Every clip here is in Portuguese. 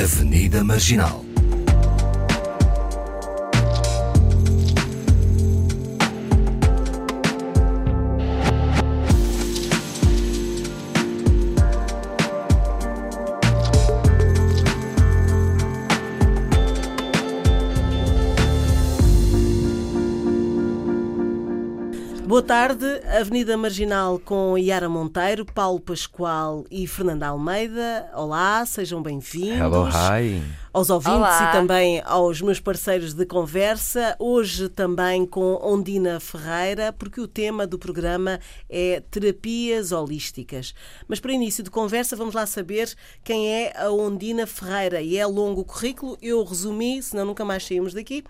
Avenida Marginal. Boa tarde, Avenida Marginal com Yara Monteiro, Paulo Pascoal e Fernanda Almeida. Olá, sejam bem-vindos. Hello, hi. Aos ouvintes Olá. e também aos meus parceiros de conversa. Hoje também com Ondina Ferreira, porque o tema do programa é terapias holísticas. Mas para início de conversa, vamos lá saber quem é a Ondina Ferreira. E é longo o currículo, eu resumi, senão nunca mais saímos daqui.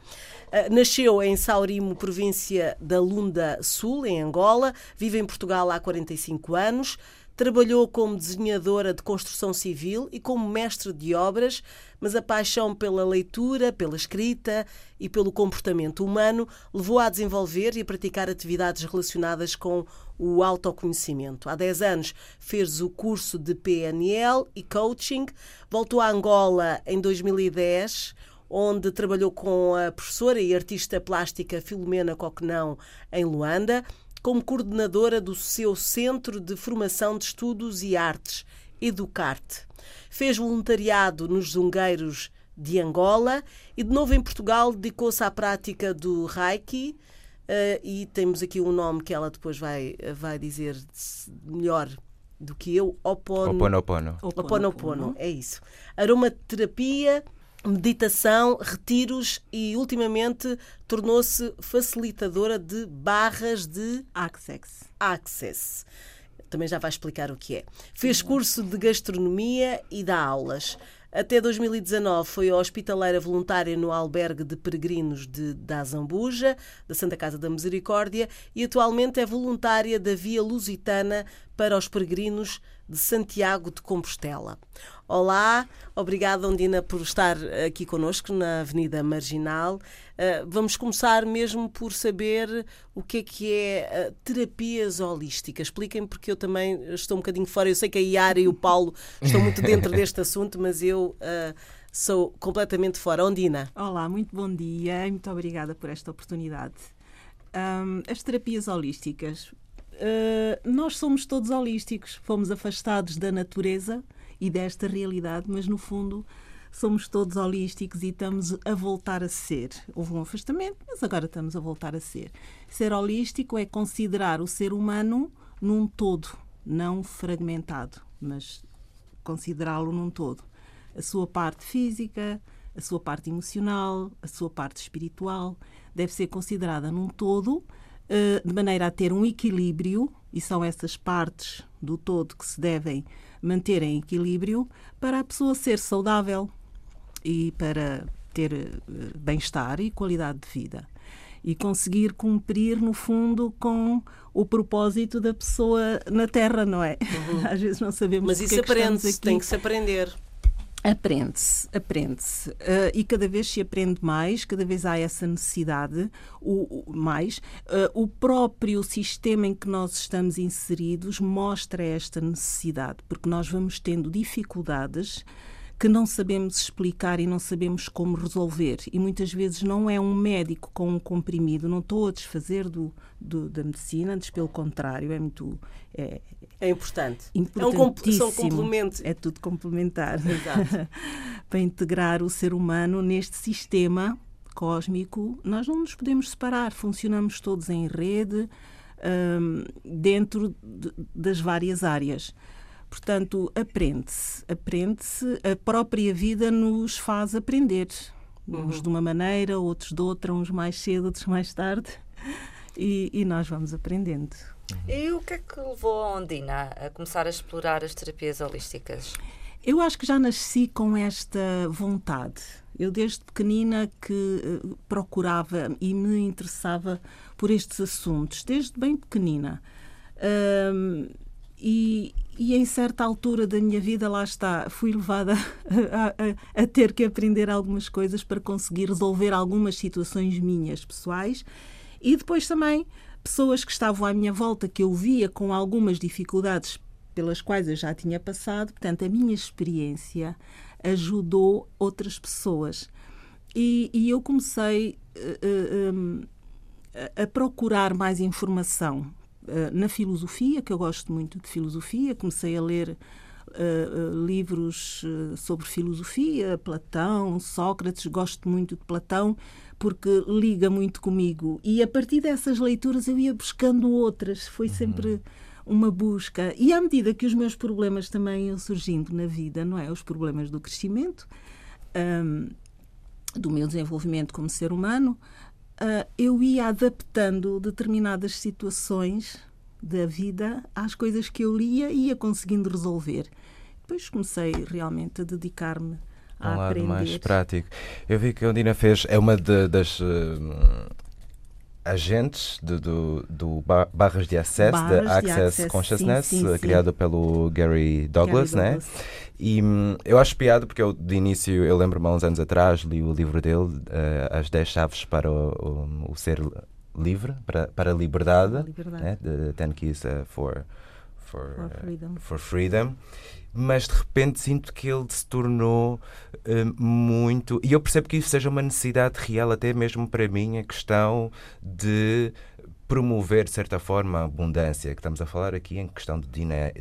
Uh, Nasceu em Saurimo, província da Lunda Sul, em Angola. Vive em Portugal há 45 anos. Trabalhou como desenhadora de construção civil e como mestre de obras, mas a paixão pela leitura, pela escrita e pelo comportamento humano levou-a a desenvolver e a praticar atividades relacionadas com o autoconhecimento. Há 10 anos fez o curso de PNL e coaching, voltou a Angola em 2010 onde trabalhou com a professora e artista plástica Filomena Coquenão em Luanda, como coordenadora do seu Centro de Formação de Estudos e Artes, Educarte. Fez voluntariado nos Zungueiros de Angola e, de novo em Portugal, dedicou-se à prática do Reiki. eh, e temos aqui um nome que ela depois vai, vai dizer melhor do que eu: Opono. Oponopono. Oponopono, é isso. Aromaterapia, meditação, retiros e, ultimamente, tornou-se facilitadora de barras de Access. Access. Também já vai explicar o que é. Fez curso de gastronomia e dá aulas. Até 2019 foi hospitaleira voluntária no albergue de peregrinos de da Zambuja, da Santa Casa da Misericórdia, e atualmente é voluntária da Via Lusitana para os peregrinos de Santiago de Compostela. Olá, obrigada Ondina por estar aqui connosco na Avenida Marginal. Uh, vamos começar mesmo por saber o que é que é uh, terapias holísticas. Expliquem porque eu também estou um bocadinho fora. Eu sei que a Iara e o Paulo estão muito dentro deste assunto, mas eu uh, sou completamente fora. Ondina. Olá, muito bom dia e muito obrigada por esta oportunidade. Um, as terapias holísticas. Uh, nós somos todos holísticos, fomos afastados da natureza e desta realidade, mas no fundo somos todos holísticos e estamos a voltar a ser. Houve um afastamento, mas agora estamos a voltar a ser. Ser holístico é considerar o ser humano num todo, não fragmentado, mas considerá-lo num todo. A sua parte física, a sua parte emocional, a sua parte espiritual, deve ser considerada num todo, eh, de maneira a ter um equilíbrio, e são essas partes do todo que se devem manter em equilíbrio para a pessoa ser saudável e para ter eh, bem-estar e qualidade de vida. E conseguir cumprir, no fundo, com o propósito da pessoa na Terra, não é? Às vezes não sabemos Mas isso é aprende-se, tem que se aprender. Aprende-se, aprende-se. Uh, e cada vez se aprende mais, cada vez há essa necessidade, o, o- mais. Uh, o próprio sistema em que nós estamos inseridos mostra esta necessidade, porque nós vamos tendo dificuldades que não sabemos explicar e não sabemos como resolver. E muitas vezes não é um médico com um comprimido, não estou a desfazer do, do- da medicina, antes pelo contrário, é muito. É, É importante. É um comp- são complementos. É tudo complementar. Exato. Para integrar o ser humano neste sistema cósmico, nós não nos podemos separar, funcionamos todos em rede, hum, dentro de- das várias áreas. Portanto, aprende-se, aprende-se, a própria vida nos faz aprender. Uns de uma maneira, outros de outra, uns mais cedo, outros mais tarde. E, e nós vamos aprendendo. E o que é que levou a Ondina a começar a explorar as terapias holísticas? Eu acho que já nasci com esta vontade. Eu, desde pequenina, que eh, procurava e me interessava por estes assuntos, desde bem pequenina. Ahm, e, e em certa altura da minha vida, lá está, fui levada a, a- a ter que aprender algumas coisas para conseguir resolver algumas situações minhas pessoais e depois também pessoas que estavam à minha volta que eu via com algumas dificuldades pelas quais eu já tinha passado. Portanto, a minha experiência ajudou outras pessoas. E, e eu comecei uh, um, a procurar mais informação uh, na filosofia, que eu gosto muito de filosofia. Comecei a ler uh, livros sobre filosofia, Platão, Sócrates. Gosto muito de Platão porque liga muito comigo. E a partir dessas leituras eu ia buscando outras. Foi uhum. sempre uma busca. E à medida que os meus problemas também iam surgindo na vida, não é? Os problemas do crescimento. Um, do meu desenvolvimento como ser humano, uh, eu ia adaptando determinadas situações da vida às coisas que eu lia e ia conseguindo resolver. Depois comecei realmente a dedicar-me a um lado aprender. mais prático. Eu vi que a Ondina fez, é uma de, das uh, agentes do, do, do, Barras de Acesso, Barras da Access, Access Consciousness, sim, sim, criado pelo Gary Douglas, Gary né? Douglas. E hum, eu acho piada porque eu, de início, eu lembro-me há uns anos atrás, li o livro dele, uh, As 10 Chaves para o, o, o Ser Livre, para, para a Liberdade, liberdade. né? The Ten Keys uh, for, for, For uh, freedom. for Freedom. Mas de repente sinto que ele se tornou uh, muito. E eu percebo que isso seja uma necessidade real, até mesmo para mim, a questão de promover, de certa forma, a abundância, que estamos a falar aqui em questão de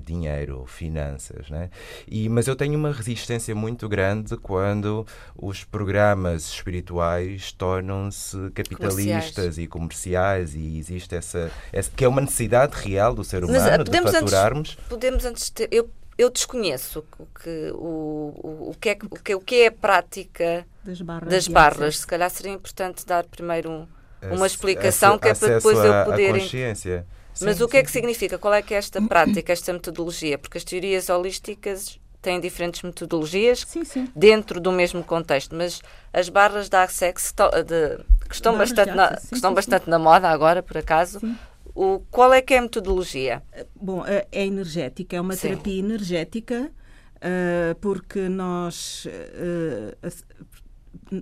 dinheiro, finanças, né? E, mas eu tenho uma resistência muito grande quando os programas espirituais tornam-se capitalistas Comerciais. e comerciais e existe essa, essa- que é uma necessidade real do ser Mas, humano ah, de podemos antes- faturarmos. Podemos antes ter. Eu, eu desconheço o que, o, o, o, que é, o, que, o que é a prática Das barras. das barras. Se calhar seria importante dar primeiro um. Uma explicação que é para depois eu poder consciência. Mas Sim, o que é sim, que sim. significa? Qual é que é esta prática, esta metodologia? Porque as teorias holísticas têm diferentes metodologias Sim, sim. dentro do mesmo contexto, mas as barras da de- que estão, Barras bastante na, sim, que estão sim, bastante na moda agora, por acaso, Sim. O, qual é que é a metodologia? Bom, é é energética, é uma Sim. terapia energética, ah, porque nós.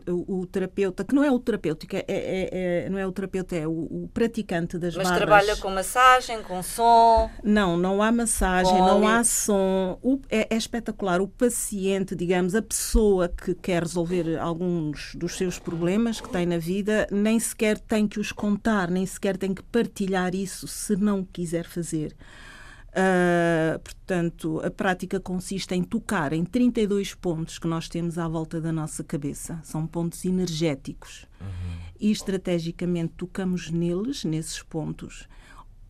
O, o terapeuta, que não é o terapêutico, é, é- é- não é o terapeuta, é o, o praticante das Mas barras. trabalha com massagem, com som. Não, não há massagem, Com não há som. O- é, é espetacular. O paciente, digamos, a pessoa que quer resolver alguns dos seus problemas que tem na vida, nem sequer tem que os contar, nem sequer tem que partilhar isso se não quiser fazer. Ah, portanto, a prática consiste em tocar em 32 pontos que nós temos à volta da nossa cabeça. São pontos energéticos. E estrategicamente tocamos neles, nesses pontos,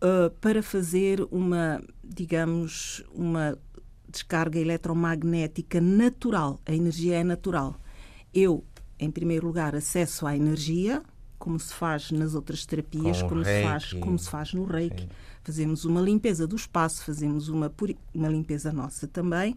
ah, para fazer uma, digamos, uma descarga eletromagnética natural. A energia é natural. Eu, em primeiro lugar, acesso à energia, como se faz nas outras terapias, Com como, se faz, como se faz no Reiki. Sim. Fazemos uma limpeza do espaço, fazemos uma, uma limpeza nossa também.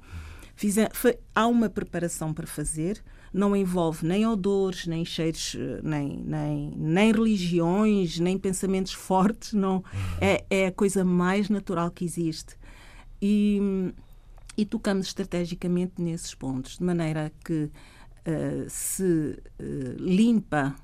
Há uma preparação para fazer, não envolve nem odores, nem cheiros, eh, nem, nem, nem religiões, nem pensamentos fortes, não é, é a coisa mais natural que existe. E, e tocamos estrategicamente nesses pontos, de maneira que eh, se eh, limpa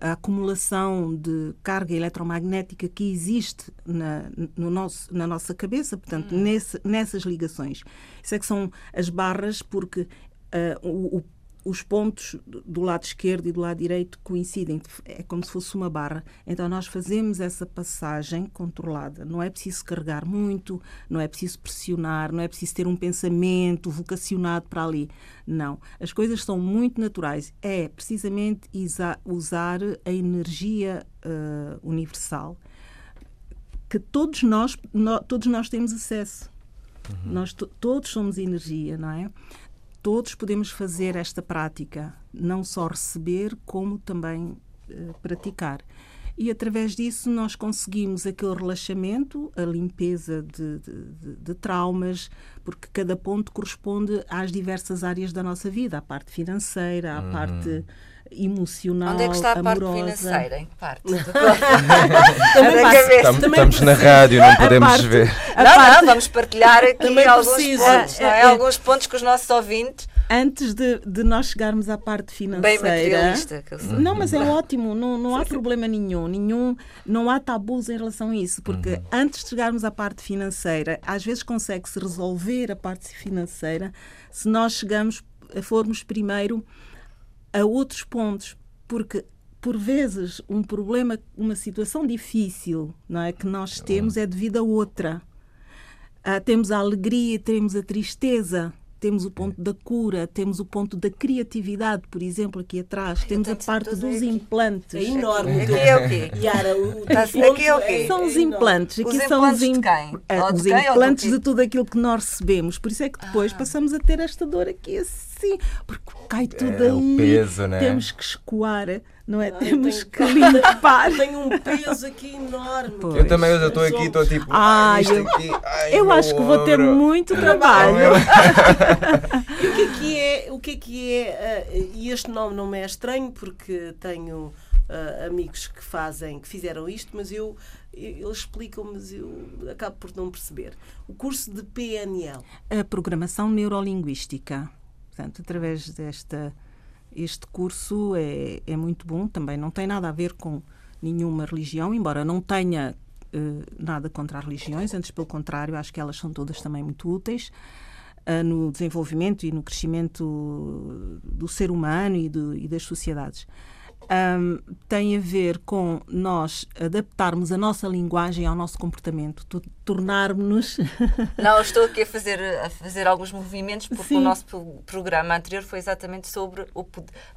a acumulação de carga eletromagnética que existe na, no nosso, na nossa cabeça, portanto, nesse- nessas ligações. Isso é que são as barras, porque eh, o- o- os pontos do lado esquerdo e do lado direito coincidem, é como se fosse uma barra. Então nós fazemos essa passagem controlada. Não é preciso carregar muito, não é preciso pressionar, não é preciso ter um pensamento vocacionado para ali. Não. As coisas são muito naturais. É precisamente isa- usar a energia eh, universal que todos nós, nó- todos nós temos acesso. Nós to- todos somos energia, não é? Todos podemos fazer esta prática, não só receber, como também eh, praticar. E através disso nós conseguimos aquele relaxamento, a limpeza de, de- de- de traumas, porque cada ponto corresponde às diversas áreas da nossa vida, à parte financeira, à parte emocional, Onde é que está a parte amorosa. financeira? Em que parte? Também Também estamos na rádio, não podemos parte- ver. Não, parte- não, vamos partilhar aqui Também alguns preciso. pontos, não é? É, é. Alguns pontos que os nossos ouvintes, Antes de, de nós chegarmos à parte bem financeira. materialista, que eu sou. Não, mas é ótimo, não, não há problema nenhum, nenhum, não há tabus em relação a isso, porque antes de chegarmos à parte financeira, às vezes consegue-se resolver a parte financeira se nós chegamos formos primeiro a outros pontos, porque por vezes um problema, uma situação difícil, não é que nós temos é devido a outra. Ah, temos a alegria, temos a tristeza, temos o ponto da cura, temos o ponto da criatividade, por exemplo, aqui atrás, Ai, temos a parte dos implantes. É enorme. Aqui é o quê? Yara, o Tá- aqui é o ponto quê? São os implantes. Aqui Os são implantes os, de quem? eh, Ou de os quem implantes de tudo aquilo que nós recebemos. Por isso é que depois Ah. passamos a ter esta dor aqui assim, porque cai tudo É, ali. peso, né? Temos que escoar, não é? Eu Temos tenho- que limpar. Tenho um peso aqui enorme. Pois. Eu também estou aqui, estou tipo. Ai, eu- aqui, ai, Eu acho que vou ter muito Ai, trabalho. E o que é que é, o que é, que é ah, e este nome não me é estranho porque tenho ah, amigos que fazem, que fizeram isto, mas eu, eu- eles explicam, mas eu acabo por não perceber. O curso de PNL. a programação neurolinguística. Portanto, através desta este curso é, é muito bom, também não tem nada a ver com nenhuma religião, embora não tenha eh, nada contra as religiões, antes pelo contrário, acho que elas são todas também muito úteis ah, no desenvolvimento e no crescimento do ser humano e, do- e das sociedades. Ahm, tem a ver com nós adaptarmos a nossa linguagem ao nosso comportamento, tu- tornarmos Não, estou aqui a fazer, a fazer alguns movimentos porque Sim. o nosso pro- programa anterior foi exatamente sobre o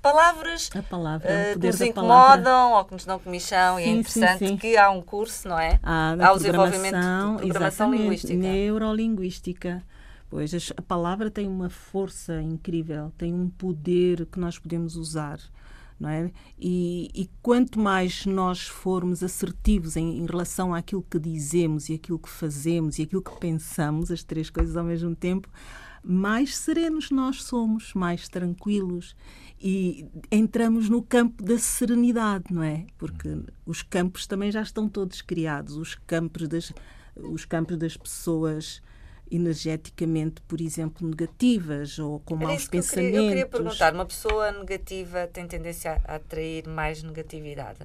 palavras a palavra, eh, o que nos da palavra. incomodam ou que nos dão comichão e é Sim, sim, interessante sim. que há um curso, não é? Há na Há o desenvolvimento de programação linguística. neurolinguística. Pois a palavra tem uma força incrível, tem um poder que nós podemos usar. Não é? e, e quanto mais nós formos assertivos em, em relação àquilo que dizemos e aquilo que fazemos e aquilo que pensamos, as três coisas ao mesmo tempo, mais serenos nós somos, mais tranquilos e entramos no campo da serenidade, não é? Porque os campos também já estão todos criados, os campos das, os campos das pessoas energeticamente, por exemplo, negativas ou com maus eu pensamentos. queria, eu queria perguntar. Uma pessoa negativa tem tendência a atrair mais negatividade?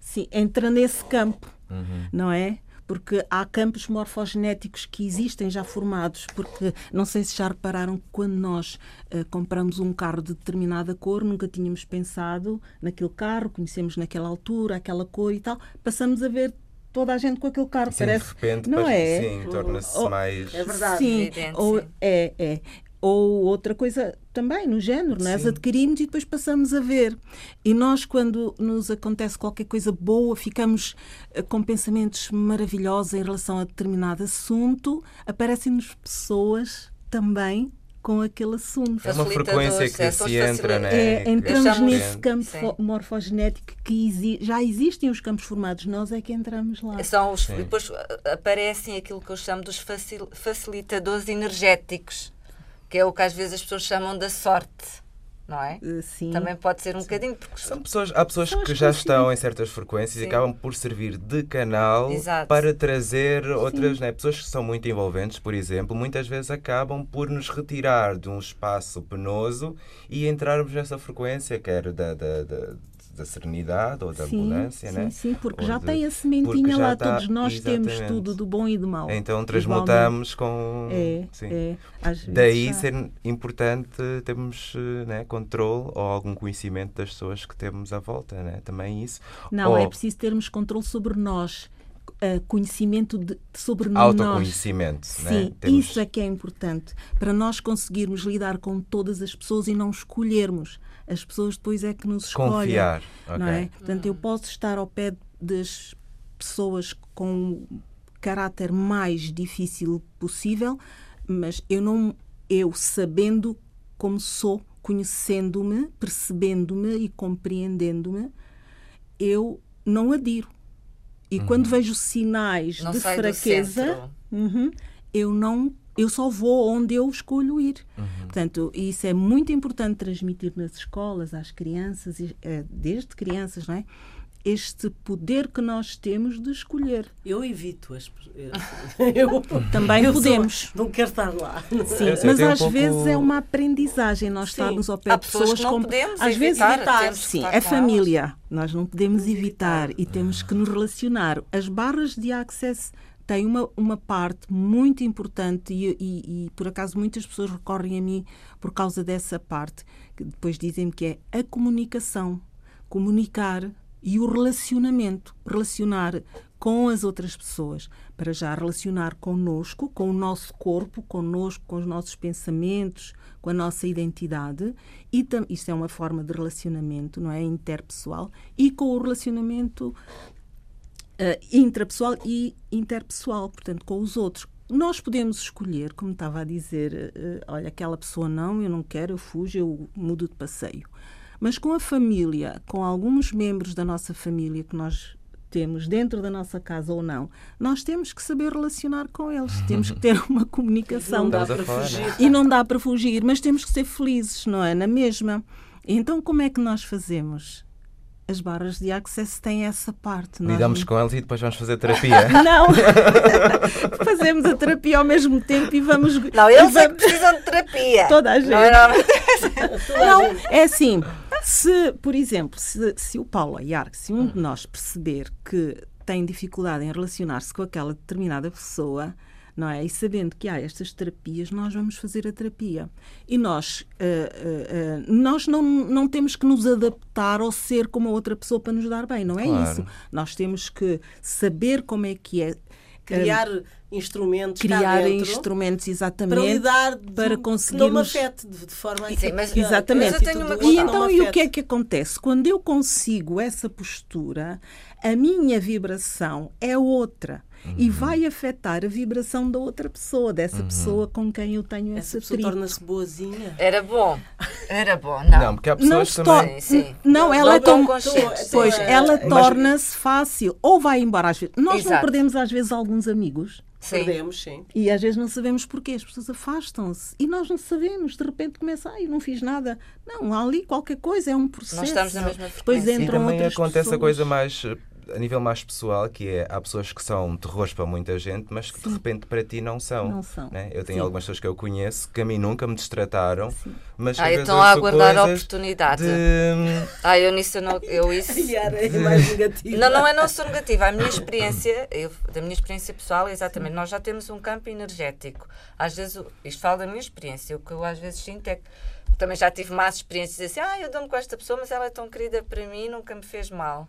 Sim, entra nesse campo, Uhum. não é? Porque há campos morfogenéticos que existem já formados, porque não sei se já repararam que quando nós eh, compramos um carro de determinada cor, nunca tínhamos pensado naquele carro, conhecemos naquela altura, aquela cor e tal, passamos a ver toda a gente com aquele carro. Sim, Parece, de repente, não é? sim, torna-se Oh, mais. É verdade. Sim, Evidente, ou, sim. é, é. Ou outra coisa também, no género, nós Sim. adquirimos e depois passamos a ver. E nós, quando nos acontece qualquer coisa boa, ficamos eh, com pensamentos maravilhosos em relação a determinado assunto, aparecem-nos pessoas também com aquele assunto. É uma frequência Facilitadores, que é, se entra, né? É, Que- entramos nesse campo Sim. fo- morfogenético que exi- já existem os campos formados, nós é que entramos lá. São os, Sim. depois ah, aparecem aquilo que eu chamo dos facil- facilitadores energéticos, que é o que às vezes as pessoas chamam da sorte, não é? Eh, Sim. Também pode ser um bocadinho, porque São pessoas, há pessoas que já estão em certas frequências Sim. e acabam por servir de canal Exato. para trazer outras né, pessoas que são muito envolventes, por exemplo, muitas vezes acabam por nos retirar de um espaço penoso e entrarmos nessa frequência, quer da, da, da, da serenidade ou da sim, abundância, sim, né? sim, porque Ou já de- tem a sementinha lá, tá- todos nós temos exatamente. tudo do bom e do mau. Então Igualmente. transmutamos com. É, sim. é. Daí já- ser importante termos eh, né, controle ou algum conhecimento das pessoas que temos à volta, né? também isso. Não, Ou é preciso termos controle sobre nós, eh, conhecimento de- sobre nós. autoconhecimento. né? Sim, Temos- isso é que é importante. Para nós conseguirmos lidar com todas as pessoas e não escolhermos. As pessoas depois é que nos escolhem. Confiar. Não ok. é? Portanto, eu posso estar ao pé das pessoas com o caráter mais difícil possível, mas eu não, eu sabendo como sou, conhecendo-me, percebendo-me e compreendendo-me, eu não adiro. E quando vejo sinais não de fraqueza. Uhum. Eu não, eu só vou onde eu escolho ir. Portanto, isso é muito importante transmitir nas escolas às crianças, eh, desde crianças, não é? Este poder que nós temos de escolher. Eu evito as eu, Também eu sou- podemos. não quero estar lá. Sim, Eu mas um às pouco- vezes é uma aprendizagem nós Sim. estarmos ao pé Há de pessoas pessoas que não com podemos às vezes evitar, temos que sim, é família. Nós não podemos evitar e temos que nos relacionar. As barras de access tem uma, uma parte muito importante e, e, e, por acaso muitas pessoas recorrem a mim por causa dessa parte, que depois dizem que é a comunicação. Comunicar e o relacionamento. Relacionar com as outras pessoas. Para já relacionar conosco, com o nosso corpo, conosco, com os nossos pensamentos, com a nossa identidade. E isto é uma forma de relacionamento, não é? Interpessoal. E com o relacionamento uh, intrapessoal e interpessoal, portanto, com os outros. Nós podemos escolher, como estava a dizer, uh, olha, aquela pessoa não, eu não quero, eu fujo, eu mudo de passeio. Mas com a família, com alguns membros da nossa família que nós temos dentro da nossa casa ou não, nós temos que saber relacionar com eles, temos que ter uma comunicação. Não dá para fugir. E não dá para fugir, mas temos que ser felizes, não é? Na mesma. Então, como é que nós fazemos? As barras de access têm essa parte. Lidamos não... com elas e depois vamos fazer terapia. não! Fazemos a terapia ao mesmo tempo e vamos. Não, eles vamos... é que precisam de terapia. Toda a gente. Não, não... não é assim. Se, por exemplo, se, se o Paulo Ayarque, se um de nós perceber que tem dificuldade em relacionar-se com aquela determinada pessoa, não é? E sabendo que há estas terapias, nós vamos fazer a terapia. E nós, uh, uh, uh, nós não, não temos que nos adaptar ou ser como a outra pessoa para nos dar bem, não é claro. isso. Nós temos que saber como é que é. Criar instrumentos criar dentro, instrumentos exatamente para lidar para conseguirmos não me afete de, de forma Sim, mas, exatamente mas uma... e então e o que é que acontece quando eu consigo essa postura a minha vibração é outra uhum. e vai afetar a vibração da outra pessoa, dessa uhum. pessoa com quem eu tenho essa, essa pessoa torna-se boazinha. Era bom. Era bom, não. Não, porque há pessoas não também... Sim, sim. Não, ela não é tão... Pois, ela torna-se fácil. Ou vai embora às vezes. Nós Exato. não perdemos às vezes alguns amigos. Sim. Perdemos, sim. E às vezes não sabemos porquê. As pessoas afastam-se. E nós não sabemos. De repente começa, ai, não fiz nada. Não, há ali qualquer coisa, é um processo. Nós estamos na mesma frequência. Depois entram e também outras acontece pessoas. a coisa mais a nível mais pessoal, que é há pessoas que são terrores para muita gente, mas que Sim. de repente para ti não são. Não são. Né? Eu tenho Sim. algumas pessoas que eu conheço que a mim nunca me destrataram, Sim. mas ah, estão a aguardar a oportunidade. De... Ah, eu nisso não, eu isso. é mais negativa. Não, não é não sou negativa. A minha experiência, eu, da minha experiência pessoal, exatamente, nós já temos um campo energético. Às vezes, isto fala da minha experiência, o que eu às vezes sinto é que também já tive más experiências assim, ah, eu dou-me com esta pessoa, mas ela é tão querida para mim, nunca me fez mal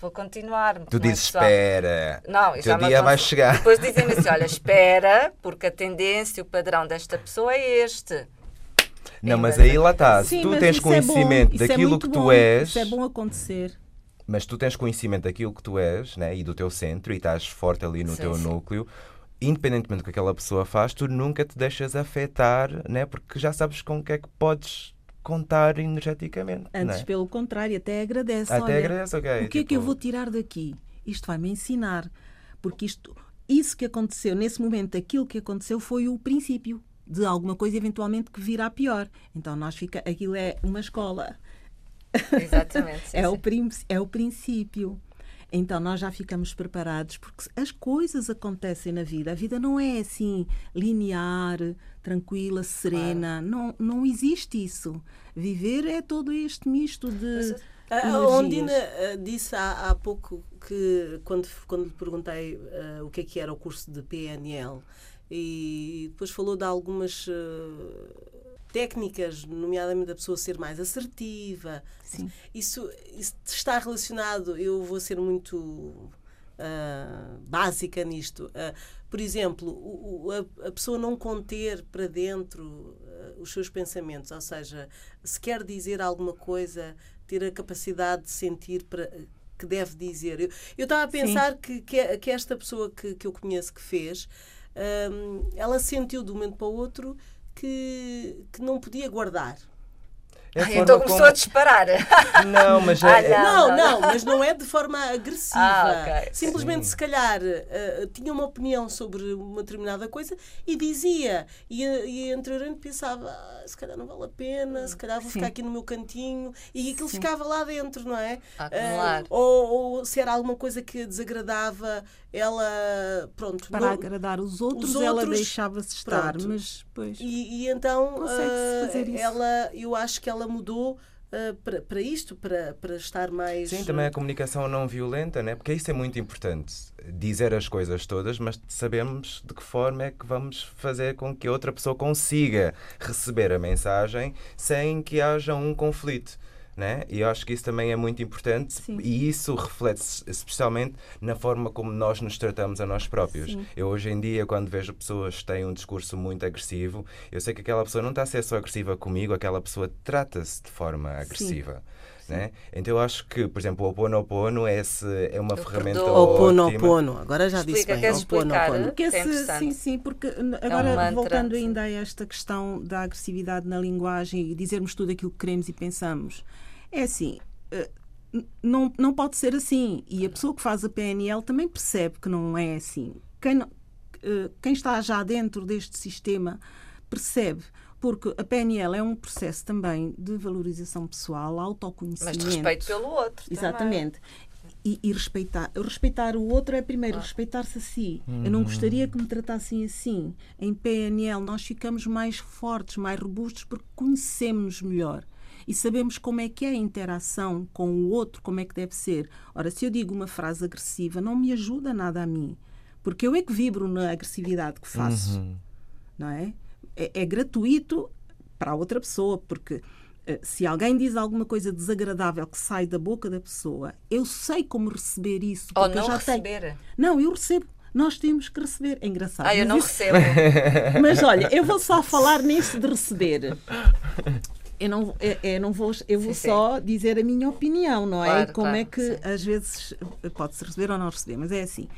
vou continuar. Tu dizes, espera. Não, o teu dia vai chegar. Depois dizem-me assim: olha, espera, porque a tendência, o padrão desta pessoa é este. Não, mas aí lá está. Se tu tens conhecimento é daquilo é que tu és. Isso é bom acontecer. Mas tu tens conhecimento daquilo que tu és né, e do teu centro e estás forte ali no sim, teu sim. núcleo independentemente do que aquela pessoa faz, tu nunca te deixas afetar, né? porque já sabes com o que é que podes contar energeticamente. Antes, é? pelo contrário, até agradece. Até Olha, agradece, ok. O que tipo... é que eu tipo vou tirar daqui? Isto vai-me ensinar. Porque isto, isso que aconteceu, nesse momento, aquilo que aconteceu foi o princípio de alguma coisa eventualmente que virá pior. Então nós fica, aquilo é uma escola. Exatamente. Sim, é, sim. O prim, é o princípio. Então nós já ficamos preparados porque as coisas acontecem na vida. A vida não é assim linear, tranquila, serena. Claro. Não, não existe isso. Viver é todo este misto de. a Ondina uh, disse há, há, pouco que, quando, quando lhe perguntei uh, o que é que era o curso de PNL, e depois falou de algumas uh, técnicas, nomeadamente da pessoa ser mais assertiva. Sim. Isso, isso está relacionado, eu vou ser muito uh, básica nisto. Uh, por exemplo, o, o, a, a, pessoa não conter para dentro uh, os seus pensamentos, ou seja, se quer dizer alguma coisa, ter a capacidade de sentir para, que deve dizer. Eu, eu estava a pensar que, que, que, esta pessoa que, que eu conheço que fez, um, ela sentiu de um momento para o outro que, que não podia guardar. É ah, então começou como... a disparar. Não, mas é... ah, não, não, não, mas não é de forma agressiva. Ah, okay. Simplesmente, Sim. se calhar, uh, tinha uma opinião sobre uma determinada coisa e dizia. E, e anteriormente pensava, ah, se calhar não vale a pena, se calhar vou Sim. ficar aqui no meu cantinho. E aquilo Sim. ficava lá dentro, não é? Uh, ou, ou, se era alguma coisa que desagradava, ela, pronto. Para não, agradar os outros, os outros ela deixava-se estar, pronto. mas pois. E, e então, uh, ela, eu acho que ela mudou uh, para, para isto, para, para estar mais. Sim, também a comunicação não violenta, né? porque isso é muito importante. Dizer as coisas todas, mas sabemos de que forma é que vamos fazer com que outra pessoa consiga receber a mensagem sem que haja um conflito. Né? E eu acho que isso também é muito importante Sim. e isso reflete-se especialmente na forma como nós nos tratamos a nós próprios. Sim. Eu hoje em dia, quando vejo pessoas que têm um discurso muito agressivo, eu sei que aquela pessoa não está a ser só agressiva comigo, aquela pessoa trata-se de forma agressiva. Né? Então eu acho que, por exemplo, o Oponopono é, esse, é uma Eu ferramenta perdoo. Ótima. opono. Agora já disse Explica, bem. queres Opono, explicar? opono. Porque É esse, sim, sim, porque agora mantra, voltando sim. ainda a esta questão da agressividade na linguagem e dizermos tudo aquilo que queremos e pensamos, é assim, eh, não, não pode ser assim. E a pessoa que faz a PNL também percebe que não é assim. Quem, não- eh, quem está já dentro deste sistema percebe. Porque a PNL é um processo também de valorização pessoal, Mas autoconhecimento. de respeito pelo outro. também. Exatamente. E, e respeitar. Respeitar o outro é primeiro respeitar-se a si. Eu não gostaria que me tratassem assim. Em PNL nós ficamos mais fortes, mais robustos porque conhecemos melhor. E sabemos como é que é a interação com o outro, como é que deve ser. Ora, se eu digo uma frase agressiva, não me ajuda nada a mim. Porque eu é que vibro na agressividade que faço não é? é? é gratuito para a outra pessoa, porque eh, se alguém diz alguma coisa desagradável que sai da boca da pessoa, eu sei como receber isso. Ou não já receber. Tenho. Não, eu recebo. Nós temos que receber. É engraçado. Ah, eu mas não isso- recebo. mas olha, eu vou só falar nisso de receber. Eu não, eu, eu não vou, eu vou Sim, sim. só dizer a minha opinião, não é? Claro, E como claro, é que sim. às vezes pode-se receber ou não receber, mas é assim.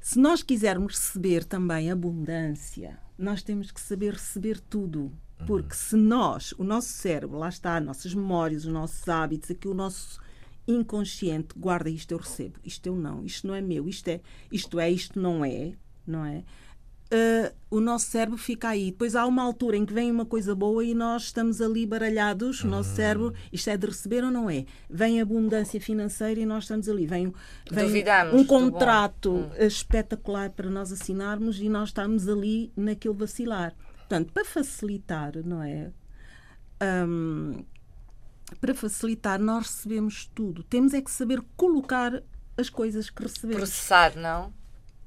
Se nós quisermos receber também abundância, nós temos que saber receber tudo. Porque se nós, o nosso cérebro, lá está, nossas memórias, os nossos hábitos, aqui o nosso inconsciente guarda isto eu recebo, isto eu não, isto não é meu, isto é, isto é, isto não é, não é? Ah, o nosso cérebro fica aí. Depois há uma altura em que vem uma coisa boa e nós estamos ali baralhados. O nosso cérebro, isto é de receber ou não é? Vem abundância financeira e nós estamos ali. Vem, vem um contrato espetacular para nós assinarmos e nós estamos ali naquele vacilar. Portanto, para facilitar, não é? Hum, para facilitar, nós recebemos tudo. Temos é que saber colocar as coisas que recebemos Processar, não?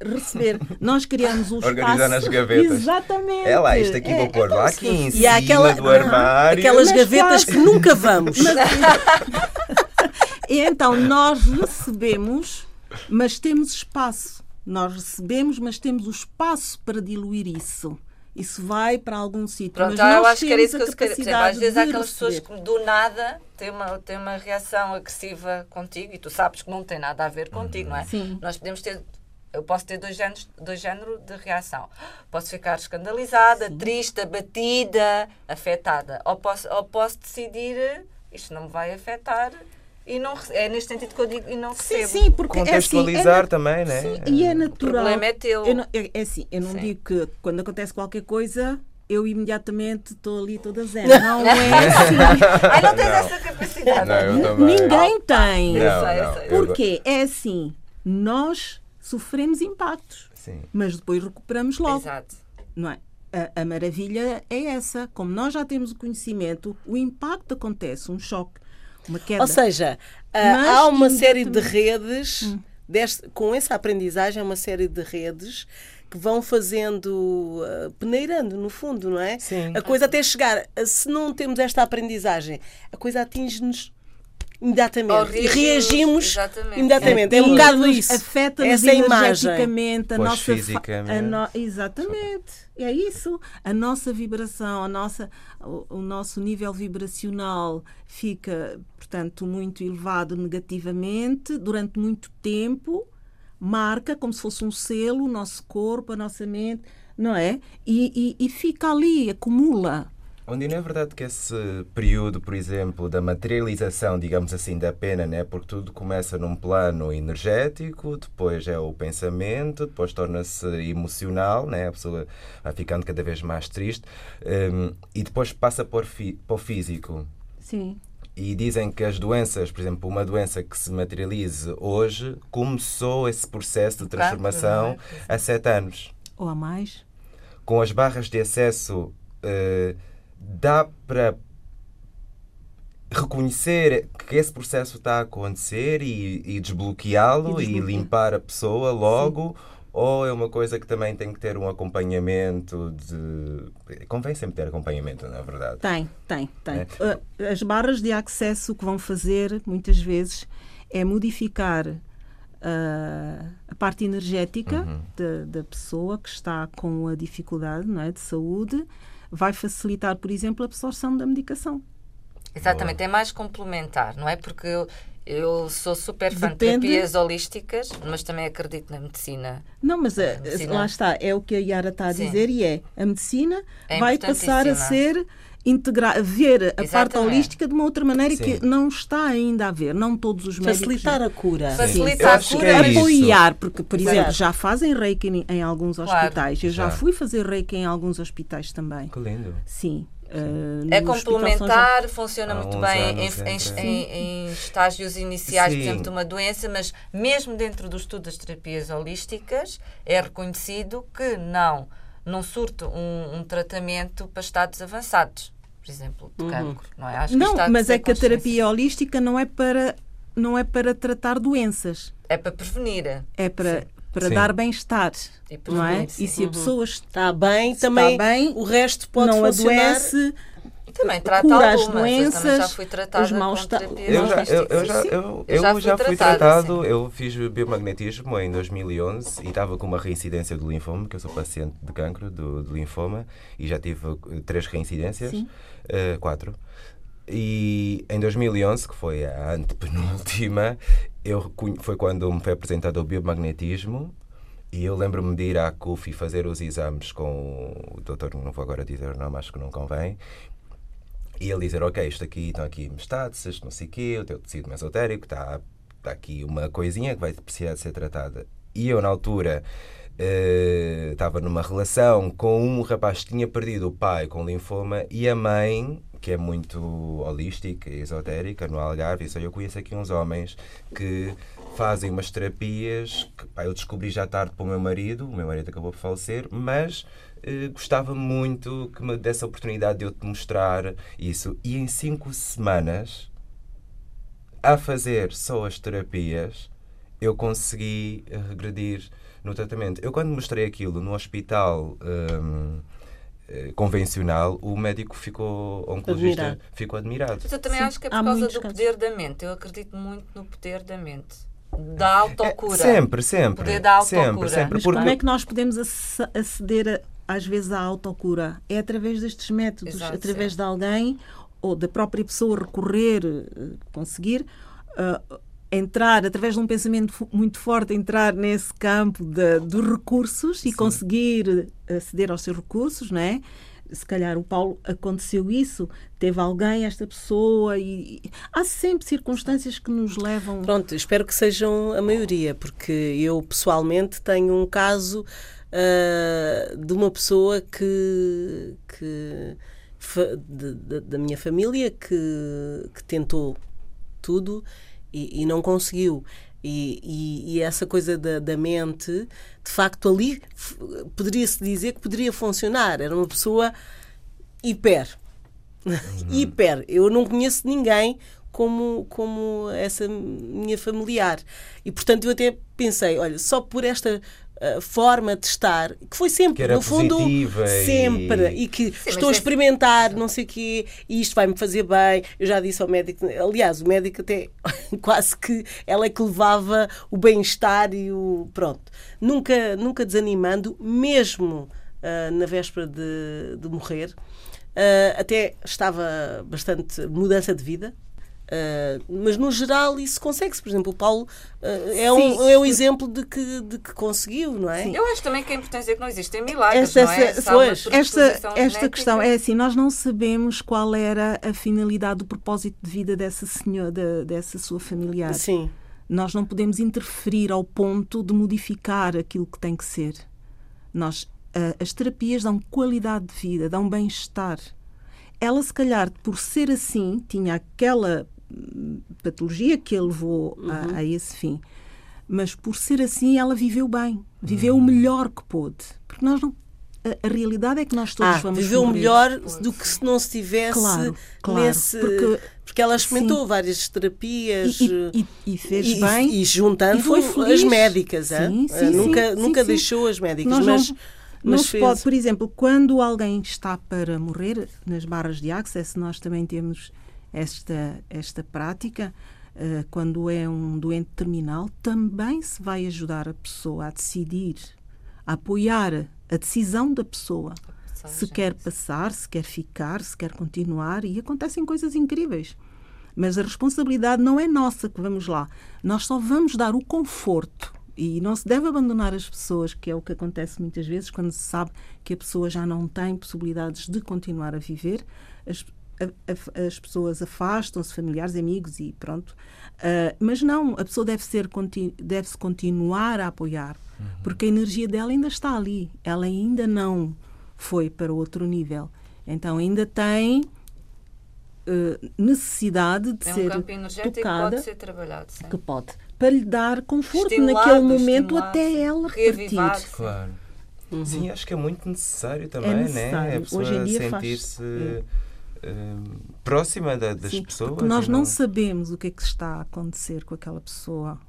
Receber. Nós criamos o espaço. Organizar nas gavetas. Exatamente. É lá, isto aqui É- vou pôr como lá aqui em E há cima aquela- do armário. Aquelas Mas gavetas quase. que nunca vamos. E então nós recebemos, mas temos espaço. Nós recebemos, mas temos o espaço para diluir isso. Isso vai para algum sítio. Pronto, mas ah, eu acho que era isso que eu queria dizer. Às vezes há aquelas pessoas que do nada têm uma, têm uma reação agressiva contigo e tu sabes que não tem nada a ver contigo, não é? Sim. Nós podemos ter. Eu posso ter dois géneros, dois géneros de reação. Posso ficar escandalizada, triste, abatida, afetada. Ou posso, ou posso decidir eh, isto não me vai afetar e não é neste sentido que eu digo e não Sim, recebo. sim, porque é assim, Contextualizar é também, né? Sim, e é natural. problema é teu. Eu não, é, é assim, eu não Sim. digo que quando acontece qualquer coisa, eu imediatamente estou ali toda zen. Não é assim. Ai, não tens essa capacidade. Não, eu também. Ninguém tem. Não, não, Porquê? É assim, nós sofremos impactos, Sim. mas depois recuperamos logo. Exato. Não é? A, a maravilha é essa. Como nós já temos o conhecimento, o impacto acontece, um choque, uma queda. Ou seja, ah, Mas há uma série de redes, deste- com essa aprendizagem, há uma série de redes que vão fazendo, ah, peneirando, no fundo, não é? Sim. A coisa até chegar, se não temos esta aprendizagem, a coisa atinge-nos imediatamente e reagimos, reagimos exatamente. imediatamente. É um Atinge-nos, bocado isso. Afeta-nos Essa é energeticamente, a Pois nossa fisicamente. a no- Exatamente. É isso. A nossa vibração, a nossa, o, o nosso nível vibracional fica, portanto, muito elevado negativamente durante muito tempo, marca como se fosse um selo o nosso corpo, a nossa mente, não é? E, e- e fica ali, acumula. Onde não é verdade que esse período, por exemplo, da materialização, digamos assim, da pena, né? porque tudo começa num plano energético, depois é o pensamento, depois torna-se emocional, né? a pessoa vai ficando cada vez mais triste, hum, e depois passa para o físico. Sim. E dizem que as doenças, por exemplo, uma doença que se materialize hoje, começou esse processo de transformação é? há sete anos Ou a mais. com as barras de acesso, eh, dá para reconhecer que esse processo está a acontecer e, e desbloqueá-lo E e, limpar a pessoa logo. Ou é uma coisa que também tem que ter um acompanhamento de. Convém sempre ter acompanhamento, na verdade. Tem, tem, tem. É. Uh, As barras de acesso que vão fazer, muitas vezes, é modificar uh, a parte energética Uhum. da, da pessoa que está com a dificuldade não é, de saúde, vai facilitar, por exemplo, a absorção da medicação. Exatamente, é mais complementar, não é? Porque eu, eu sou super fã Depende- de terapias holísticas, mas também acredito na medicina. Não, mas a- medicina. lá está, é o que a Yara está a Sim. dizer e é a medicina É vai passar a ser integrar, ver a parte Exatamente. holística de uma outra maneira Sim. que não está ainda a ver. Não todos os médicos Facilitar a cura. Facilitar a cura. é apoiar, porque, por Exato. exemplo, já fazem reiki em, em alguns Claro. hospitais. Eu já, Já. fui fazer reiki em alguns hospitais também. Que lindo. Sim. Uh, É complementar, funciona Há muito bem anos em, em- em- estágios iniciais, por Sim. exemplo, de uma doença, mas mesmo dentro do estudo das terapias holísticas, é reconhecido que não, não surte um, um tratamento para estados avançados, por exemplo, de cancro. Não, é? Acho que Não, mas é que a terapia holística não é para não é para tratar doenças, É para prevenir. é para para Sim. dar bem-estar, E não é? sim. E se a pessoa está Está bem, está também bem, o resto pode não funcionar. adoece, também trata cura as algumas. já doenças, fui tratada os maus Eu já, eu, eu já, eu, Eu já eu fui já fui tratada, tratado, sim. eu fiz biomagnetismo em 2011 e estava com uma reincidência do linfoma, que eu sou paciente de cancro do, do linfoma e já tive três reincidências, eh, quatro. E em 2011, que foi a antepenúltima, eu, foi quando me foi apresentado o biomagnetismo e eu lembro-me de ir à CUF e fazer os exames com o doutor, não vou agora dizer o nome, acho que não convém, e ele dizer, ok, isto aqui, estão aqui metástases, não sei o quê, o teu tecido mesotérico, está, está aqui uma coisinha que vai precisar de ser tratada. E eu, na altura, eh, estava numa relação com um rapaz que tinha perdido o pai com linfoma e a mãe, que é muito holística e esotérica, no Algarve, isso eu conheço aqui uns homens que fazem umas terapias que pá, eu descobri já tarde para o meu marido, o meu marido acabou por falecer, mas gostava muito que me desse a oportunidade de eu te mostrar isso. E em cinco semanas, a fazer só as terapias, eu consegui eh, regredir no tratamento. Eu, quando mostrei aquilo no hospital hum, eh, convencional, o médico ficou, o oncologista Admirado. ficou admirado. Mas eu também Sim, acho que é há por causa muitos do casos. poder da mente. Eu acredito muito no poder da mente. Da autocura. É, sempre, sempre. Poder da autocura. Sempre, sempre. Mas porque como é que nós podemos ac- aceder a- às vezes à autocura? É através destes métodos, Exato, através sim. de alguém ou da própria pessoa recorrer, eh, conseguir ah, entrar através de um pensamento muito forte, entrar nesse campo de- dos recursos e conseguir aceder aos seus recursos, não é? Se calhar o Paulo aconteceu isso, teve alguém, esta pessoa, e, e há sempre circunstâncias que nos levam. Pronto, espero que sejam a maioria, porque eu pessoalmente tenho um caso ah, de uma pessoa que, que de- de- da minha família que, que tentou tudo e, e não conseguiu. E, e- e essa coisa da, da mente, de facto, ali poderia-se dizer que poderia funcionar. Era uma pessoa hiper. hiper. Eu não conheço ninguém como, como essa minha familiar. E, portanto, eu até pensei, olha, só por esta forma de estar, que foi sempre, Que era no fundo, positiva e- sempre, e, que mas estou a é- experimentar, não sei o quê, e isto vai-me fazer bem. Eu já disse ao médico, aliás, o médico até quase que ela é que levava o bem-estar e o. Pronto. Nunca, nunca desanimando, mesmo ah, na véspera de, de morrer. Ah, até estava bastante mudança de vida. Ah, mas no geral isso consegue-se. Por exemplo, o Paulo ah, é, um, Sim. é um exemplo de que, de que conseguiu, não é? Eu acho também que é importante dizer que não existem milagres, Esta, não é? essa- pois, esta, esta genética- questão é assim, nós não sabemos qual era a finalidade, o propósito de vida dessa senhora, da- dessa sua familiar. Sim. Nós não podemos interferir ao ponto de modificar aquilo que tem que ser. Nós, ah, as terapias dão qualidade de vida, dão bem-estar. Ela, se calhar, por ser assim, tinha aquela patologia que a levou a, a esse fim. Mas por ser assim, ela viveu bem, viveu o melhor que pôde. Porque nós não. a, a realidade é que nós todos ah, vamos viveu morrer. melhor do que se não se tivesse Claro, claro, nesse... porque- porque ela experimentou Sim. várias terapias... E, e- e- e fez e- bem. e juntando e foi as médicas, hã? Sim, sim, nunca, sim, nunca sim, deixou as médicas, Nós mas, não, não mas se fez. pode, por exemplo, quando alguém está para morrer, nas barras de access, nós também temos esta, esta prática. eh, quando é um doente terminal, também se vai ajudar a pessoa a decidir, a apoiar a decisão da pessoa. Se quer passar, se quer ficar, se quer continuar, e acontecem coisas incríveis. Mas a responsabilidade não é nossa que vamos lá. Nós só vamos dar o conforto. E não se deve abandonar as pessoas, que é o que acontece muitas vezes quando se sabe que a pessoa já não tem possibilidades de continuar a viver. As, a- a- as pessoas afastam-se, familiares, amigos e pronto. Ah, mas não, a pessoa deve ser deve-se continuar a apoiar, porque a energia dela ainda está ali. Ela ainda não foi para outro nível. Então ainda tem eh, necessidade de É um ser campo energético que tocada pode ser trabalhado, sim. que pode para lhe dar conforto Estimulado, naquele momento até ela reavivado. partir. Claro. Uhum. Sim, acho que é muito necessário também, É né? necessário. A pessoa faz- sentir-se hum, próxima da- das Sim, pessoas. porque nós e não sabemos o que é que está a acontecer com aquela pessoa.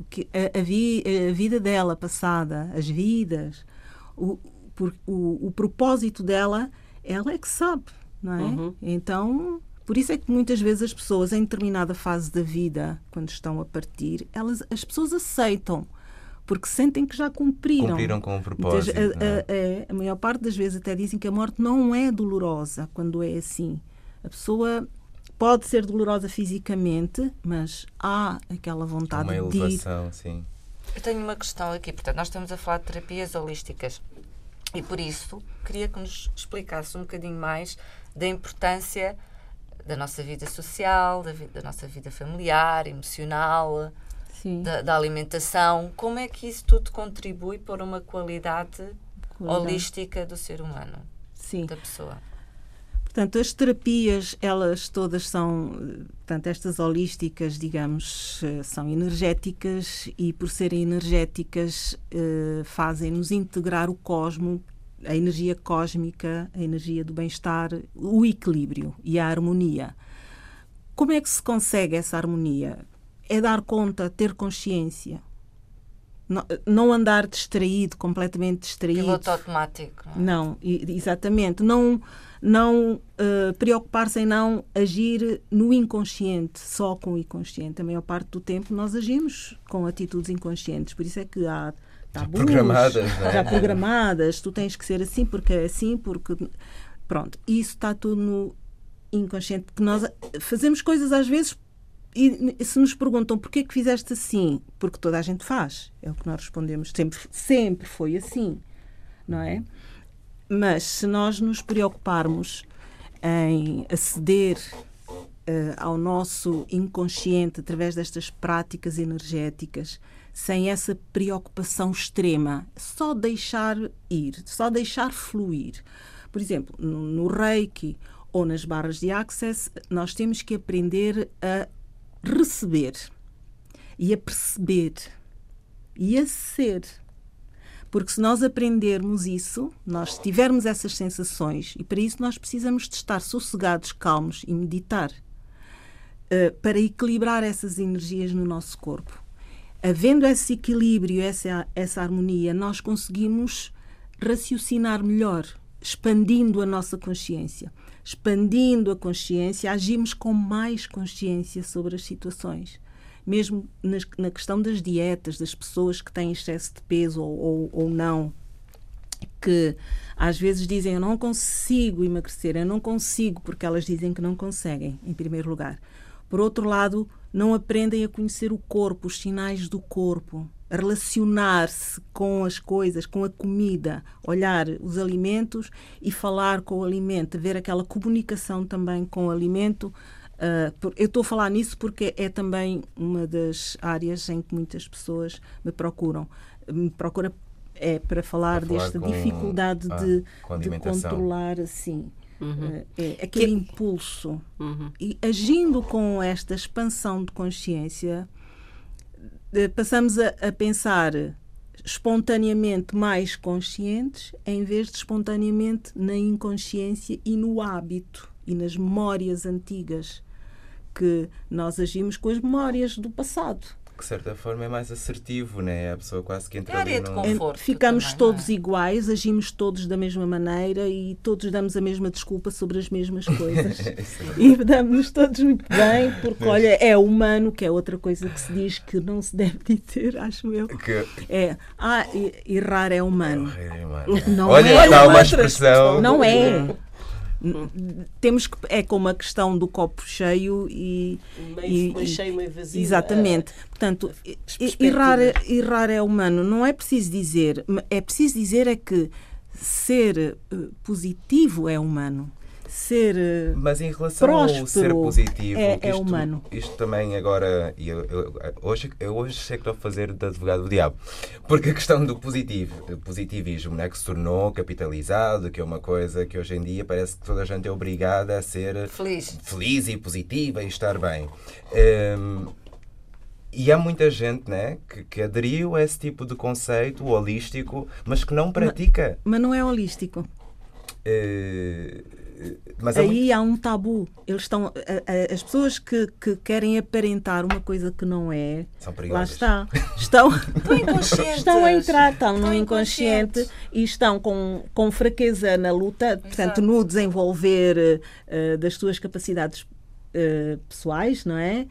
O que, a, a vi- a vida dela passada, as vidas, o, por- o, o propósito dela, ela é que sabe, não é? Uhum. Então, por isso é que muitas vezes as pessoas, em determinada fase da vida, quando estão a partir, elas, as pessoas aceitam, porque sentem que já cumpriram. Cumpriram com um Muitas- propósito. a, não é? a- é, a maior parte das vezes até dizem que a morte não é dolorosa quando é assim. A pessoa pode ser dolorosa fisicamente, mas há aquela vontade Uma de ir. elevação, sim. Eu tenho uma questão aqui, portanto, nós estamos a falar de terapias holísticas e por isso queria que nos explicasse um bocadinho mais da importância da nossa vida social, da, vi- da nossa vida familiar, emocional, da, da alimentação. Como é que isso tudo contribui para uma qualidade, qualidade. holística do ser humano, Sim. da pessoa? Portanto, as terapias, elas todas são, portanto, estas holísticas, digamos, eh, são energéticas e, por serem energéticas, eh, fazem-nos integrar o cosmo, a energia cósmica, a energia do bem-estar, o equilíbrio e a harmonia. Como é que se consegue essa harmonia? É dar conta, ter consciência. Não, não andar distraído, completamente distraído. Piloto automático. não é? Não, exatamente. Não, não eh, preocupar-se em não agir no inconsciente, só com o inconsciente. A maior parte do tempo nós agimos com atitudes inconscientes. Por isso é que há tabus, programadas, não é? já programadas. Tu tens que ser assim porque é assim, porque. Pronto, isso está tudo no inconsciente. Porque nós fazemos coisas às vezes e se nos perguntam porquê que fizeste assim, porque toda a gente faz, é o que nós respondemos. Sempre, sempre foi assim, não é? Mas se nós nos preocuparmos em aceder eh, ao nosso inconsciente através destas práticas energéticas, sem essa preocupação extrema, só deixar ir, só deixar fluir. Por exemplo, no, no Reiki ou nas barras de Access, nós temos que aprender a receber e a perceber e a ser. Porque se nós aprendermos isso, nós tivermos essas sensações, e para isso nós precisamos de estar sossegados, calmos e meditar, eh, para equilibrar essas energias no nosso corpo. Havendo esse equilíbrio, essa, essa harmonia, nós conseguimos raciocinar melhor, expandindo a nossa consciência. Expandindo a consciência, agimos com mais consciência sobre as situações mesmo nas, na questão das dietas, das pessoas que têm excesso de peso ou, ou, ou não, que às vezes dizem eu não consigo emagrecer, eu não consigo, porque elas dizem que não conseguem, em primeiro lugar. Por outro lado, não aprendem a conhecer o corpo, os sinais do corpo, relacionar-se com as coisas, com a comida, olhar os alimentos e falar com o alimento, ver aquela comunicação também com o alimento, Uh, eu estou a falar nisso porque é também uma das áreas em que muitas pessoas me procuram. Me procura é para falar, Para falar desta com- dificuldade ah, de, de controlar assim uh, é, aquele Que- impulso. Uhum. E agindo com esta expansão de consciência, passamos a, a pensar espontaneamente mais conscientes, em vez de espontaneamente na inconsciência e no hábito e nas memórias antigas, que nós agimos com as memórias do passado. Que de certa forma é mais assertivo, né? A pessoa quase que entra É ali área de num... conforto. Ficamos também, todos é? iguais, agimos todos da mesma maneira e todos damos a mesma desculpa sobre as mesmas coisas. e damos-nos todos muito bem, porque olha, é humano, que é outra coisa que se diz que não se deve dizer, acho eu. Que... É, ah, errar é humano. Ai, mano. Não Olha, é. está uma expressão. Não é. Temos que é como a questão do copo cheio e Meio, e- meio cheio, meio vazio. Exatamente. Portanto, as e- perspectivas. errar, errar é humano. Não é preciso dizer. É preciso dizer é que ser eh, positivo é humano. Ser. eh, Mas em relação ao ser Próspero positivo, é- é isto, humano. isto também agora, e eu, eu- hoje, eu hoje sei que estou a fazer de advogado do diabo, porque a questão do positivo, positivismo, né, que se tornou capitalizado, que é uma coisa que hoje em dia parece que toda a gente é obrigada a ser Feliz. feliz e positiva e estar bem. Hum, e há muita gente né, que, que aderiu a esse tipo de conceito holístico, mas que não pratica. Mas não é holístico. Eh, mas muito- Aí há um tabu. Eles estão, as pessoas que, que querem aparentar uma coisa que não é, São lá está. Estão, Estão inconscientes. estão a entrar, estão no inconsciente e estão com, com fraqueza na luta, portanto, Exato. no desenvolver eh, das suas capacidades eh, pessoais, não é?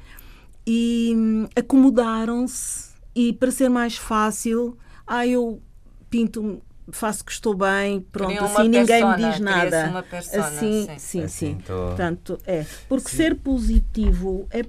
E hum, acomodaram-se e para ser mais fácil, ah, eu pinto faço que estou bem, pronto, assim ninguém me diz nada. uma persona, assim, sim. sim, Assim, sim. tô- Portanto, é. Porque ser positivo é,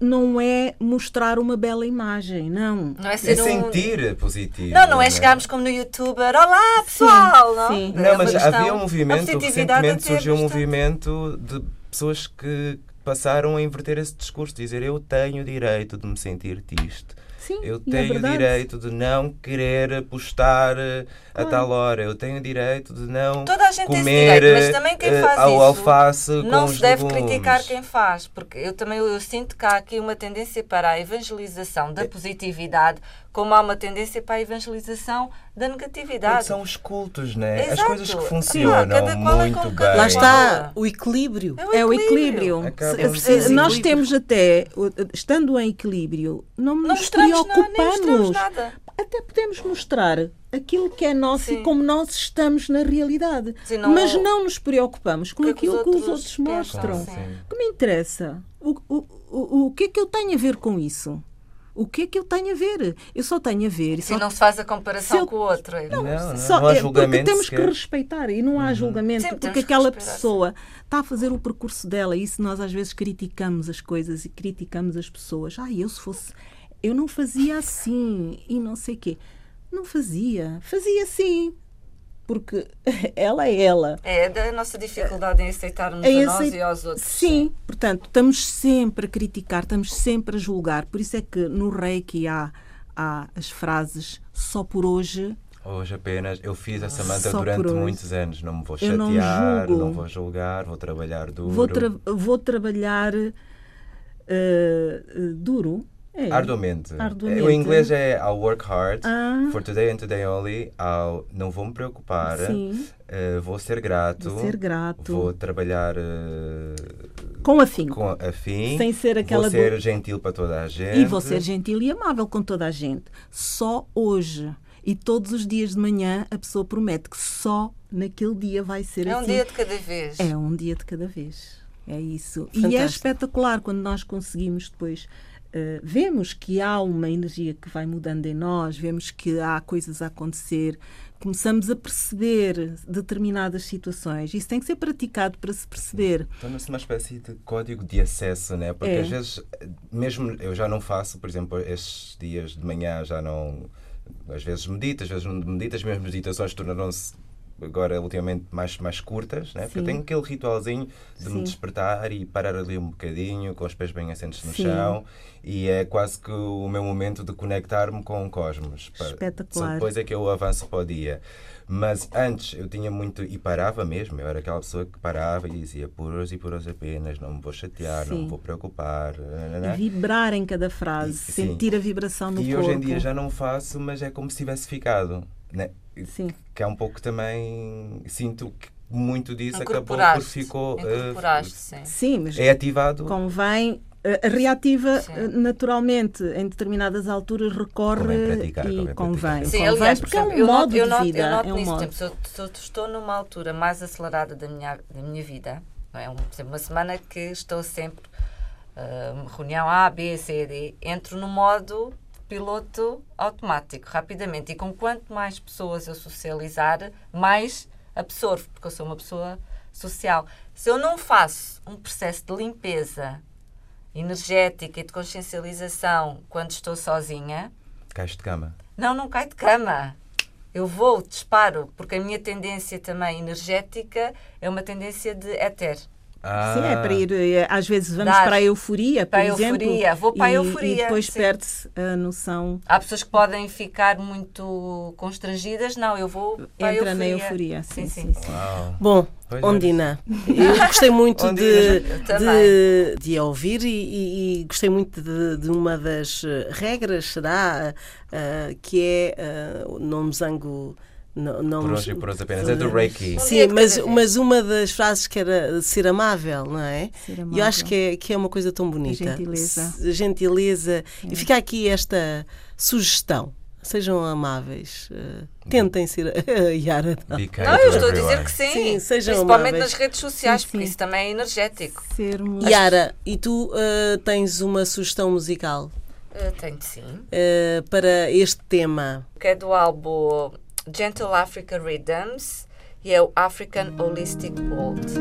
não é mostrar uma bela imagem, não. Não é É ser um... sentir positivo. Não, não é né? chegarmos como no youtuber, olá pessoal, não? sim. É Não, uma mas havia um movimento, recentemente é surgiu um movimento de pessoas que passaram a inverter esse discurso, dizer eu tenho o direito de me sentir triste. Sim, Eu é tenho o direito de não querer postar eh, a tal hora. Eu tenho o direito de não Toda a gente tem esse comer direito, mas também quem eh, faz ao isso alface Não se deve legumes. criticar quem faz, porque eu também eu sinto que há aqui uma tendência para a evangelização É. da positividade, como há uma tendência para a evangelização da Porque negatividade. São os cultos, né? As Exato. coisas que funcionam cada qual é muito com bem. Lá está o equilíbrio. É o equilíbrio. Acaba- Se- É preciso Nós equilíbrio. temos até, estando em equilíbrio, não Não nos mostramos preocupamos. nada. Até podemos mostrar aquilo que é nosso Sim. e como nós estamos na realidade. Sim, não- Mas não nos preocupamos com O que é que os aquilo que os outros pensam, mostram. O que me interessa? O, o, o, o que é que eu tenho a ver com isso? O que é que eu tenho a ver? Eu só tenho a ver. e Se só não se faz a comparação Se eu- com o outro. é- Não, não, só- não há é, julgamento porque temos sequer. que respeitar e não há julgamento Sim, porque aquela pessoa está a fazer o percurso dela e isso nós às vezes criticamos as coisas e criticamos as pessoas. Ah, eu se fosse eu não fazia assim e não sei quê. Não fazia, fazia sim. Porque ela é ela. É da nossa dificuldade em aceitarmos Em a nós aceit- e aos outros. Sim, portanto, estamos sempre a criticar, estamos sempre a julgar. Por isso é que no Reiki há, há as frases só por hoje Hoje apenas, eu fiz essa manta durante muitos anos. Não me vou não chatear, não, julgo. vou julgar, vou trabalhar duro. Vou, tra- vou trabalhar eh, duro. É. Arduamente. Arduamente. O inglês é I'll work hard Ah. for today and today only. I'll, não vou me preocupar. Sim. eh, vou ser grato. Vou ser grato. Vou trabalhar eh, Com afinco. com afim. Sem ser aquela Vou ser do- gentil para toda a gente. E vou ser gentil e amável com toda a gente. Só hoje. E todos os dias de manhã a pessoa promete que só naquele dia vai ser É um assim. dia de cada vez. É um dia de cada vez. É isso. E é Fantástico. espetacular quando nós conseguimos depois. Eh, vemos que há uma energia que vai mudando em nós, vemos que há coisas a acontecer, começamos a perceber determinadas situações. Isso tem que ser praticado para se perceber. Torna-se uma espécie de código de acesso, né? Porque É. às vezes, mesmo eu já não faço, por exemplo, estes dias de manhã já não. Às vezes medito, às vezes não medito, as minhas meditações tornaram-se agora ultimamente mais, mais curtas, né? porque eu tenho aquele ritualzinho de Sim. me despertar e parar ali um bocadinho, com os pés bem assentos no Sim. chão, e é quase que o meu momento de conectar-me com o cosmos. Espetacular. Só depois é que eu avanço para o dia. Mas antes eu tinha muito, e parava mesmo, eu era aquela pessoa que parava e dizia puros e puros apenas, não me vou chatear, não me vou preocupar. nananã. Vibrar em cada frase, E- sentir a vibração no E corpo. hoje em dia já não faço, mas é como se tivesse ficado. Né? Sim. Que é um pouco também. Sinto que muito disso acabou por ficou. Incorporaste, sim. Sim, mas é ativado. convém. eh, reativa Sim. eh, naturalmente em determinadas alturas recorre Convém praticar, e convém convém. Sim, convém aliás, por porque é um eu modo noto, eu de noto, vida eu noto é um nisso, modo. tipo, se eu, eu estou numa altura mais acelerada da minha, da minha vida, não é? Um, por exemplo, uma semana que estou sempre ah, reunião A, B, C, D, entro no modo piloto automático, rapidamente. E com quanto mais pessoas eu socializar, mais absorvo, porque eu sou uma pessoa social. Se eu não faço um processo de limpeza energética e de consciencialização quando estou sozinha, Caixa de cama. não, não cai de cama. Eu vou, disparo, porque a minha tendência também energética é uma tendência de éter. Ah, Sim, é para ir. eh, Às vezes vamos Dar. para a euforia, por Para a exemplo. euforia, vou para a e- euforia, E depois sim. perde-se a noção. Há pessoas que podem ficar muito constrangidas. Não, eu vou para a Entra euforia. na euforia. Sim, sim. sim. Uau. Bom, Pois é. Ondina, eu gostei muito de, de, de a ouvir e, e- e gostei muito de, de uma das eh, regras, será, eh, que é eh, não me zango. Não, não Por hoje e por hoje apenas. É do Reiki. Sim, mas, mas uma das frases que era ser amável, não é? Ser E eu amável. acho que é, que é uma coisa tão bonita. gentileza. S- gentileza. E fica aqui esta sugestão. Sejam amáveis. eh, tentem ser a Yara. não. Não, eu estou a dizer que sim. Sim, sejam Principalmente amáveis. nas redes sociais, Sim, porque sim. isso também é energético. Sermos. Yara, e tu eh, tens uma sugestão musical Eu tenho sim. eh, para este tema? Que é do álbum Gentle Africa Rhythms e é o African Holistic World.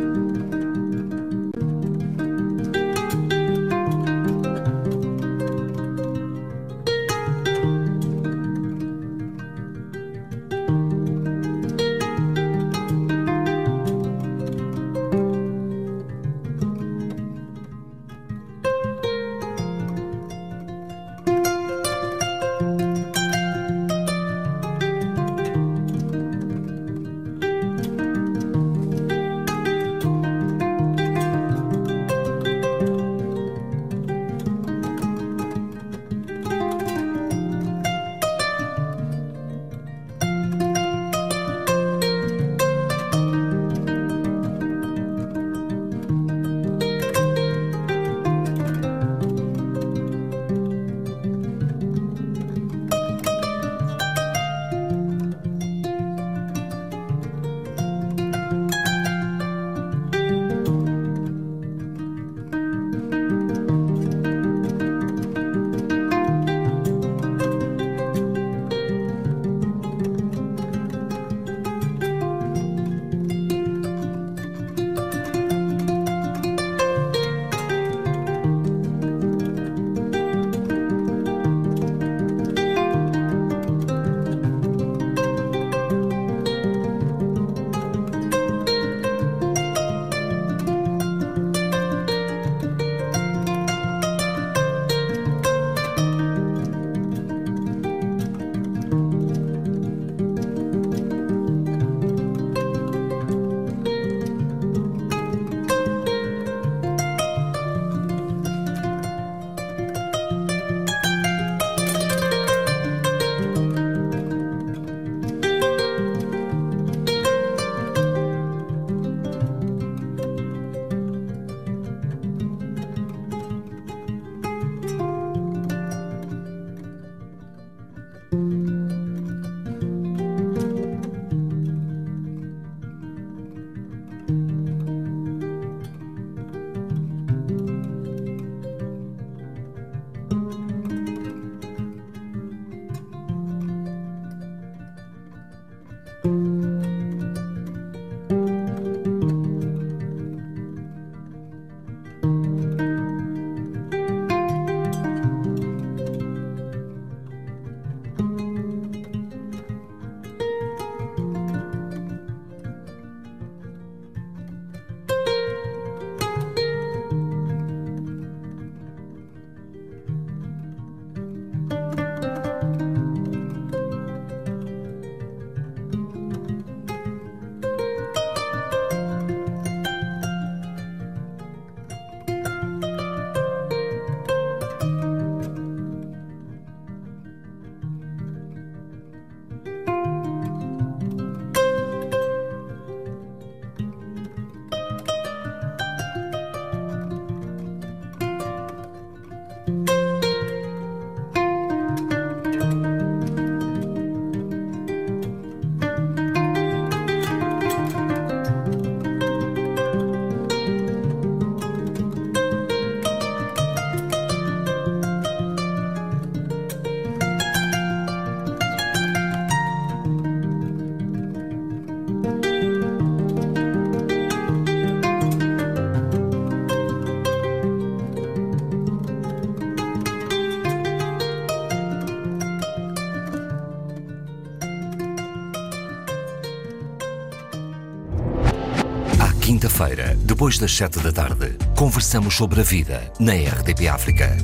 Depois das sete da tarde, conversamos sobre a vida na RDP África.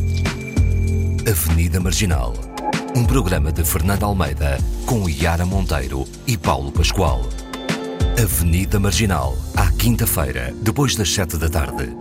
Avenida Marginal. Um programa de Fernando Almeida com Yara Monteiro e Paulo Pascoal. Avenida Marginal, à quinta-feira, depois das sete da tarde